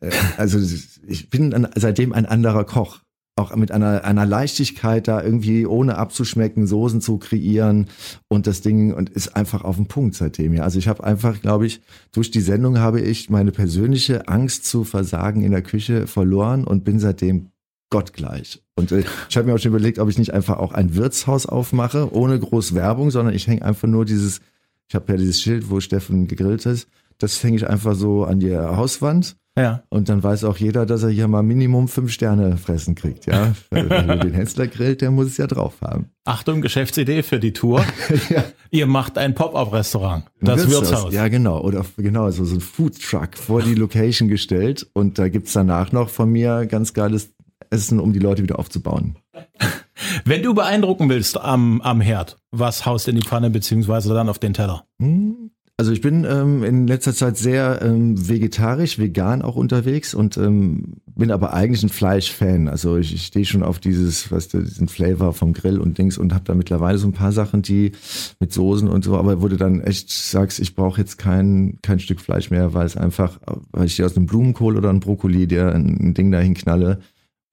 äh, also ich bin an, seitdem ein anderer Koch auch mit einer, einer Leichtigkeit da irgendwie ohne abzuschmecken Soßen zu kreieren und das Ding und ist einfach auf den Punkt seitdem ja. Also ich habe einfach, glaube ich, durch die Sendung habe ich meine persönliche Angst zu versagen in der Küche verloren und bin seitdem gottgleich. Und äh, ich habe mir auch schon überlegt, ob ich nicht einfach auch ein Wirtshaus aufmache, ohne groß Werbung, sondern ich hänge einfach nur dieses, ich habe ja dieses Schild, wo Steffen gegrillt ist, das hänge ich einfach so an die Hauswand Ja. Und dann weiß auch jeder, dass er hier mal Minimum fünf Sterne fressen kriegt, ja. [laughs] Wenn du den Hensler grillt, der muss es ja drauf haben. Achtung, Geschäftsidee für die Tour. [laughs] ja. Ihr macht ein Pop-up-Restaurant. Das Wirtshaus. Ja, genau. Oder genau, so, so ein Food Truck vor die Location gestellt. Und da gibt's danach noch von mir ganz geiles Essen, um die Leute wieder aufzubauen. [laughs] Wenn du beeindrucken willst am, am Herd, was haust in die Pfanne beziehungsweise dann auf den Teller? Hm, Also ich bin ähm, in letzter Zeit sehr ähm, vegetarisch, vegan auch unterwegs und ähm, bin aber eigentlich ein Fleischfan. Also ich, ich stehe schon auf dieses, weißt du, diesen Flavor vom Grill und Dings und habe da mittlerweile so ein paar Sachen, die mit Soßen und so, aber du dann echt sagst, ich brauche jetzt kein, kein Stück Fleisch mehr, weil es einfach, weil ich dir aus einem Blumenkohl oder einem Brokkoli dir ein, ein Ding dahin knalle,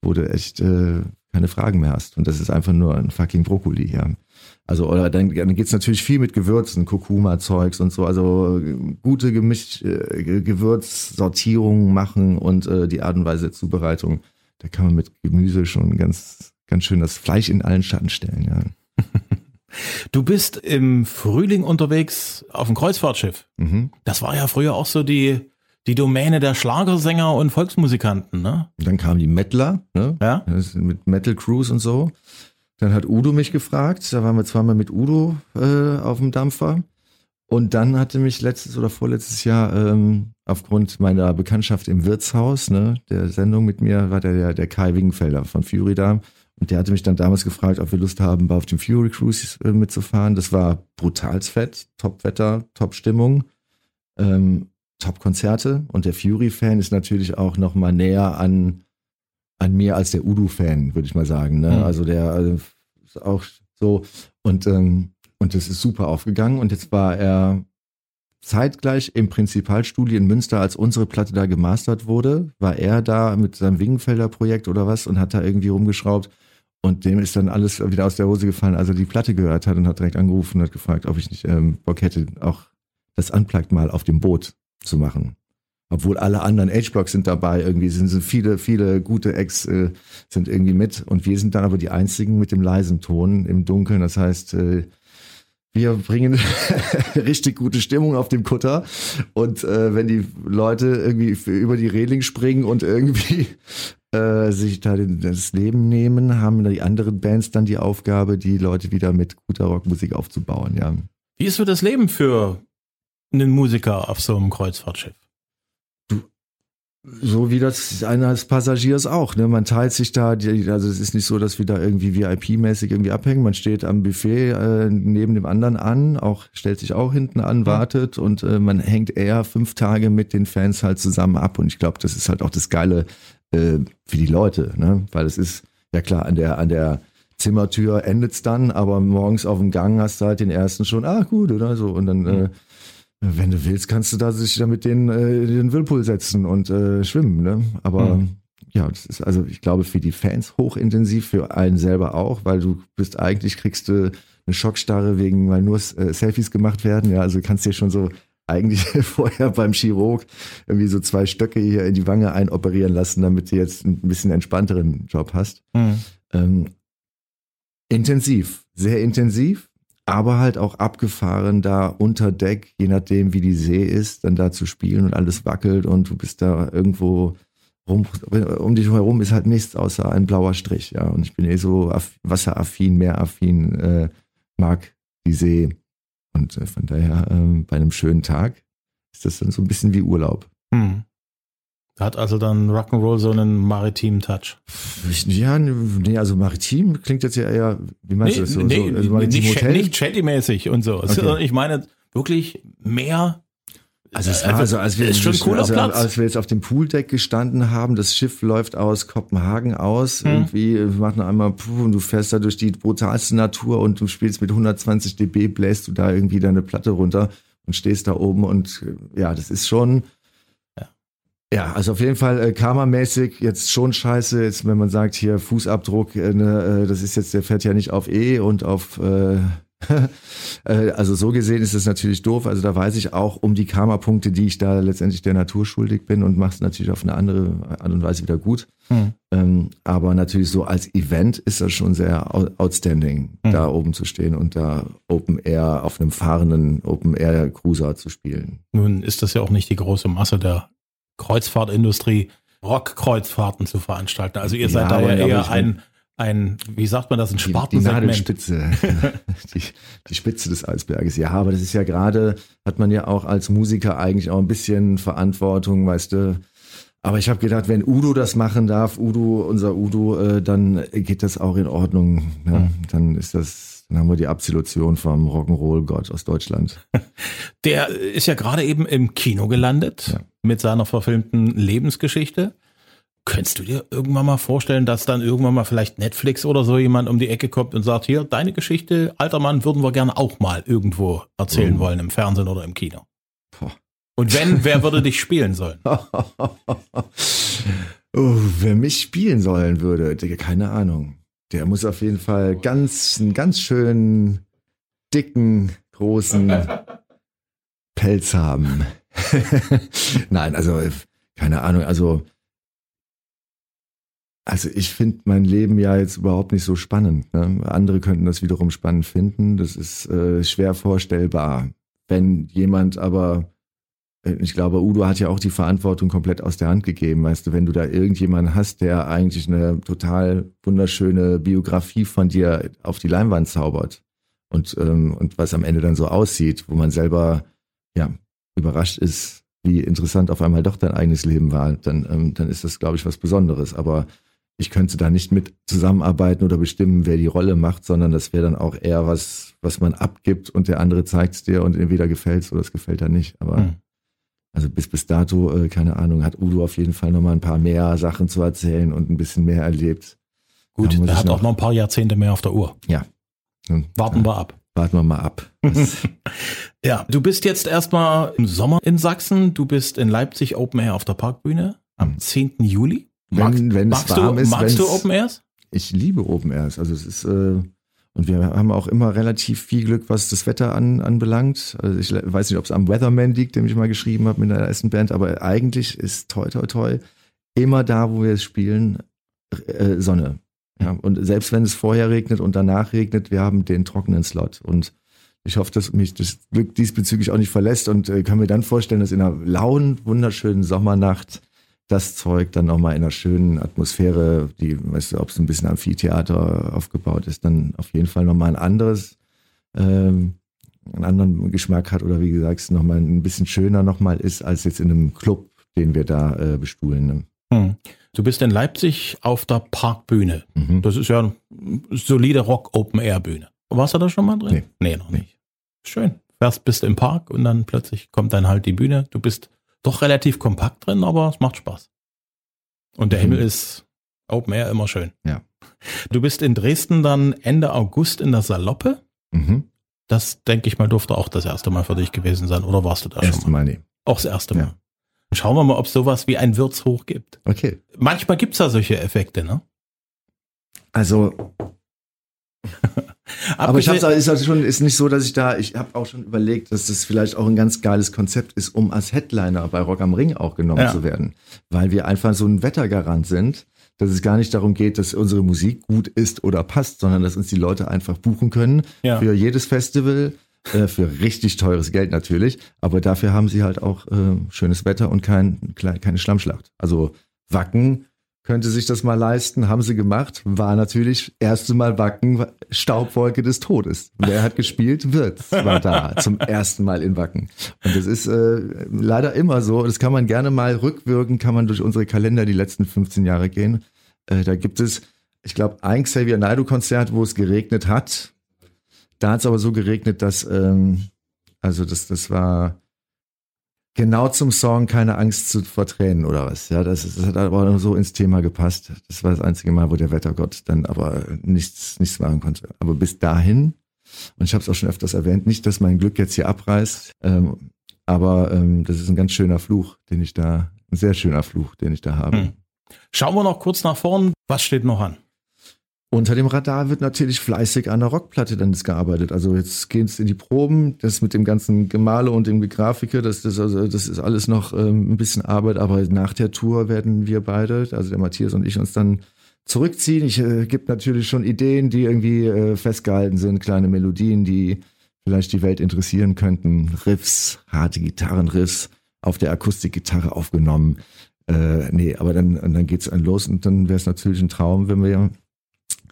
wo du echt äh, keine Fragen mehr hast. Und das ist einfach nur ein fucking Brokkoli, ja. Also, oder dann, dann geht's natürlich viel mit Gewürzen, Kurkuma-Zeugs und so. Also gute Gemisch, äh, Ge- Gewürzsortierungen machen und äh, die Art und Weise der Zubereitung. Da kann man mit Gemüse schon ganz, ganz schön das Fleisch in allen Schatten stellen, ja. [laughs] Du bist im Frühling unterwegs auf dem Kreuzfahrtschiff. Mhm. Das war ja früher auch so die, die Domäne der Schlagersänger und Volksmusikanten, ne? Dann kamen die Mettler, ne? Ja? Mit Metal Cruise und so. Dann hat Udo mich gefragt. Da waren wir zweimal mit Udo äh, auf dem Dampfer. Und dann hatte mich letztes oder vorletztes Jahr ähm, aufgrund meiner Bekanntschaft im Wirtshaus, ne, der Sendung mit mir, war der, der, Kai Wingenfelder von Fury da. Und der hatte mich dann damals gefragt, ob wir Lust haben, auf dem Fury Cruise äh, mitzufahren. Das war brutals fett, Top-Wetter, Top-Stimmung, ähm, Top-Konzerte. Und der Fury-Fan ist natürlich auch noch mal näher an an mir als der Udo-Fan, würde ich mal sagen. Ne? Mhm. Also der also ist auch so und ähm, und das ist super aufgegangen und jetzt war er zeitgleich im Prinzipalstudio in Münster, als unsere Platte da gemastert wurde, war er da mit seinem Wingenfelder Projekt oder was und hat da irgendwie rumgeschraubt und dem ist dann alles wieder aus der Hose gefallen, als er die Platte gehört hat und hat direkt angerufen und hat gefragt, ob ich nicht ähm, Bock hätte, auch das Unplugged mal auf dem Boot zu machen. Obwohl alle anderen H-Blocks sind dabei, irgendwie sind, sind viele, viele gute Acts äh, sind irgendwie mit und wir sind dann aber die einzigen mit dem leisen Ton im Dunkeln. Das heißt, äh, wir bringen [laughs] richtig gute Stimmung auf dem Kutter und äh, wenn die Leute irgendwie über die Reling springen und irgendwie [laughs] äh, sich da das Leben nehmen, haben die anderen Bands dann die Aufgabe, die Leute wieder mit guter Rockmusik aufzubauen. Ja. Wie ist so das Leben für einen Musiker auf so einem Kreuzfahrtschiff? So wie das einer des Passagiers auch. Ne? Man teilt sich da, also es ist nicht so, dass wir da irgendwie VIP-mäßig irgendwie abhängen. Man steht am Buffet äh, neben dem anderen an, auch stellt sich auch hinten an, wartet und äh, man hängt eher fünf Tage mit den Fans halt zusammen ab. Und ich glaube, das ist halt auch das Geile äh, für die Leute, ne? Weil es ist, ja klar, an der, an der Zimmertür endet's dann, aber morgens auf dem Gang hast du halt den ersten schon, ah gut, oder so. Und dann äh, wenn du willst, kannst du da sich da mit den, äh, in den Whirlpool setzen und äh, schwimmen, ne? Aber Mhm. ja, das ist also, ich glaube, für die Fans hochintensiv, für einen selber auch, weil du bist eigentlich, kriegst du eine Schockstarre wegen, weil nur äh, Selfies gemacht werden, ja, also du kannst dir schon so eigentlich [laughs] vorher beim Chirurg irgendwie so zwei Stöcke hier in die Wange einoperieren lassen, damit du jetzt ein bisschen entspannteren Job hast. Ähm, intensiv, sehr intensiv, aber halt auch abgefahren da unter Deck, je nachdem wie die See ist, dann da zu spielen und alles wackelt und du bist da irgendwo rum, um dich herum ist halt nichts außer ein blauer Strich, ja. Und ich bin eh so aff- wasseraffin, meeraffin, äh, mag die See. Und äh, von daher, ähm, bei einem schönen Tag ist das dann so ein bisschen wie Urlaub. Hm. Hat also dann Rock'n'Roll so einen maritimen Touch. Ja, nee, also maritim klingt jetzt ja eher, wie meinst du das so? nee, so also maritim nicht, Hotel? nicht Shanty-mäßig und so. Okay. Ich meine wirklich mehr. Also es war also, als wir, also, als wir jetzt auf dem Pooldeck gestanden haben, das Schiff läuft aus Kopenhagen aus, Hm. irgendwie, wir machen einmal, puh, und du fährst da durch die brutalste Natur und du spielst mit 120 dB, bläst du da irgendwie deine Platte runter und stehst da oben und äh, ja, das ist schon. Ja, also auf jeden Fall äh, karmamäßig jetzt schon scheiße, jetzt wenn man sagt hier Fußabdruck, äh, ne, äh, das ist jetzt, der fährt ja nicht auf E und auf äh, [laughs] äh, also so gesehen ist es natürlich doof. Also da weiß ich auch um die Karma-Punkte, die ich da letztendlich der Natur schuldig bin und mache es natürlich auf eine andere Art und Weise wieder gut. Hm. Ähm, aber natürlich so als Event ist das schon sehr out- outstanding, Mhm. da oben zu stehen und da Open Air auf einem fahrenden Open Air Cruiser zu spielen. Nun ist das ja auch nicht die große Masse der Kreuzfahrtindustrie Rockkreuzfahrten zu veranstalten. Also ihr seid da ja eher ein, ein, wie sagt man das, ein Die, die Spartensegment. Nadelspitze, [laughs] die, die Spitze des Eisberges. Ja, aber das ist ja gerade, hat man ja auch als Musiker eigentlich auch ein bisschen Verantwortung, weißt du. Aber ich habe gedacht, wenn Udo das machen darf, Udo, unser Udo, äh, dann geht das auch in Ordnung. Ja? Dann ist das, dann haben wir die Absolution vom Rock'n'Roll-Gott aus Deutschland. [laughs] Der ist ja gerade eben im Kino gelandet Ja. mit seiner verfilmten Lebensgeschichte. Könntest du dir irgendwann mal vorstellen, dass dann irgendwann mal vielleicht Netflix oder so jemand um die Ecke kommt und sagt, hier, deine Geschichte, alter Mann, würden wir gerne auch mal irgendwo erzählen Oh. wollen, im Fernsehen oder im Kino. Boah. Und wenn, wer würde dich spielen sollen? [laughs] oh, wer mich spielen sollen würde, keine Ahnung. Der muss auf jeden Fall ganz, einen ganz schönen, dicken, großen [laughs] Pelz haben. [laughs] Nein, also, keine Ahnung, also, also ich finde mein Leben ja jetzt überhaupt nicht so spannend. Ne? Andere könnten das wiederum spannend finden. Das ist äh, schwer vorstellbar. Wenn jemand aber ich glaube, Udo hat ja auch die Verantwortung komplett aus der Hand gegeben. Weißt du, wenn du da irgendjemanden hast, der eigentlich eine total wunderschöne Biografie von dir auf die Leinwand zaubert und, ähm, und was am Ende dann so aussieht, wo man selber ja überrascht ist, wie interessant auf einmal doch dein eigenes Leben war, dann, ähm, dann ist das, glaube ich, was Besonderes. Aber ich könnte da nicht mit zusammenarbeiten oder bestimmen, wer die Rolle macht, sondern das wäre dann auch eher was, was man abgibt und der andere zeigt es dir und entweder gefällt oder es gefällt er nicht. Aber Hm. Also bis bis dato, äh, keine Ahnung, hat Udo auf jeden Fall nochmal ein paar mehr Sachen zu erzählen und ein bisschen mehr erlebt. Gut, ich hat auch noch ein paar Jahrzehnte mehr auf der Uhr. Hm, Warten wir ab. Warten wir mal ab. [laughs] [laughs] Ja, du bist jetzt erstmal im Sommer in Sachsen. Du bist in Leipzig Open Air auf der Parkbühne am 10. Juli. Magst, Wenn- wenn es magst, warm du, ist, magst du Open Airs? ich liebe Open Airs. Also es ist, äh, und wir haben auch immer relativ viel Glück, was das Wetter an, anbelangt. Also ich weiß nicht, ob es am Weatherman liegt, dem ich mal geschrieben habe mit der ersten Band, aber eigentlich ist toi toi toi immer da, wo wir es spielen, äh, Sonne. Ja, und selbst wenn es vorher regnet und danach regnet, wir haben den trockenen Slot. Und ich hoffe, dass mich das Glück diesbezüglich auch nicht verlässt und äh, kann mir dann vorstellen, dass in einer lauen, wunderschönen Sommernacht das Zeug dann nochmal in einer schönen Atmosphäre, die, weißt du, ob es ein bisschen Amphitheater aufgebaut ist, dann auf jeden Fall nochmal ein anderes, ähm, einen anderen Geschmack hat oder wie gesagt, nochmal ein bisschen schöner nochmal ist, als jetzt in einem Club, den wir da äh, bestuhlen. Ne? Hm. Du bist in Leipzig auf der Parkbühne. Mhm. Das ist ja eine solide Rock-Open-Air-Bühne. Warst du da schon mal drin? Nee. noch nicht. Schön. Fährst, bist im Park und dann plötzlich kommt dann halt die Bühne. Du bist doch relativ kompakt drin, aber es macht Spaß. Und der Mhm. Himmel ist Open Air immer schön. Ja. Du bist in Dresden dann Ende August in der Saloppe. Mhm. Das, denke ich mal, durfte auch das erste Mal für dich gewesen sein. Oder warst du da Erste schon mal? Mal, nee. Auch das erste Mal. Ja. Schauen wir mal, ob es sowas wie ein Wirtshoch gibt. Okay. Manchmal gibt's da solche Effekte, ne? Also, [laughs] aber ich Abgesehen- habe ist also schon ist nicht so, dass ich da ich habe auch schon überlegt, dass das vielleicht auch ein ganz geiles Konzept ist, um als Headliner bei Rock am Ring auch genommen Ja. zu werden, weil wir einfach so ein Wettergarant sind, dass es gar nicht darum geht, dass unsere Musik gut ist oder passt, sondern dass uns die Leute einfach buchen können Ja. für jedes Festival. äh, Für richtig teures Geld natürlich, aber dafür haben sie halt auch äh, schönes Wetter und kein, keine Schlammschlacht. Also Wacken könnte sich das mal leisten, haben sie gemacht, war natürlich erste Mal Wacken, Staubwolke des Todes. Wer hat gespielt? Wirtz war da [laughs] zum ersten Mal in Wacken. Und das ist äh, leider immer so, das kann man gerne mal rückwirken, kann man durch unsere Kalender die letzten 15 Jahre gehen. Äh, da gibt es, ich glaube, ein Xavier Naidoo Konzert, wo es geregnet hat. Da hat es aber so geregnet, dass, ähm, also das, das war genau zum Song Keine Angst zu vor Tränen oder was. Ja, das, das hat aber so ins Thema gepasst. Das war das einzige Mal, wo der Wettergott dann aber nichts, nichts machen konnte. Aber bis dahin, und ich habe es auch schon öfters erwähnt, nicht, dass mein Glück jetzt hier abreißt, ähm, aber ähm, das ist ein ganz schöner Fluch, den ich da, ein sehr schöner Fluch, den ich da habe. Hm. Schauen wir noch kurz nach vorn. Was steht noch an? Unter dem Radar wird natürlich fleißig an der Rockplatte dann gearbeitet. Also jetzt geht's in die Proben, das mit dem ganzen Gemale und dem Grafike, das, das, also, das ist alles noch ähm, ein bisschen Arbeit, aber nach der Tour werden wir beide, also der Matthias und ich, uns dann zurückziehen. Ich äh, gibt natürlich schon Ideen, die irgendwie äh, festgehalten sind, kleine Melodien, die vielleicht die Welt interessieren könnten, Riffs, harte Gitarrenriffs, auf der Akustikgitarre aufgenommen. Äh, nee, aber dann, dann geht's dann los und dann wäre es natürlich ein Traum, wenn wir,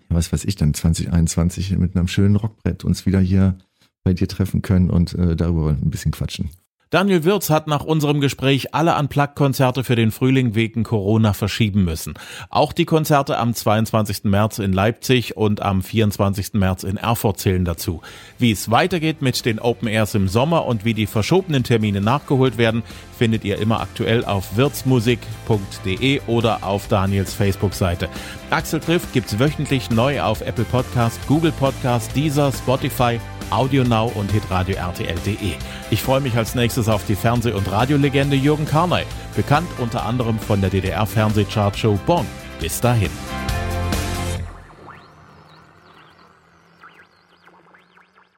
was weiß ich, dann 2021 mit einem schönen Rockbrett uns wieder hier bei dir treffen können und äh, darüber ein bisschen quatschen. Daniel Wirz hat nach unserem Gespräch alle Unplugged-Konzerte für den Frühling wegen Corona verschieben müssen. Auch die Konzerte am 22. März in Leipzig und am 24. März in Erfurt zählen dazu. Wie es weitergeht mit den Open Airs im Sommer und wie die verschobenen Termine nachgeholt werden, findet ihr immer aktuell auf wirtsmusik.de oder auf Daniels Facebook-Seite. Axel trifft gibt's wöchentlich neu auf Apple Podcast, Google Podcast, Deezer, Spotify AudioNow und hitradio RTL.de. Ich freue mich als nächstes auf die Fernseh- und Radiolegende Jürgen Karnay, bekannt unter anderem von der DDR-Fernsehchartshow Bonn. Bis dahin.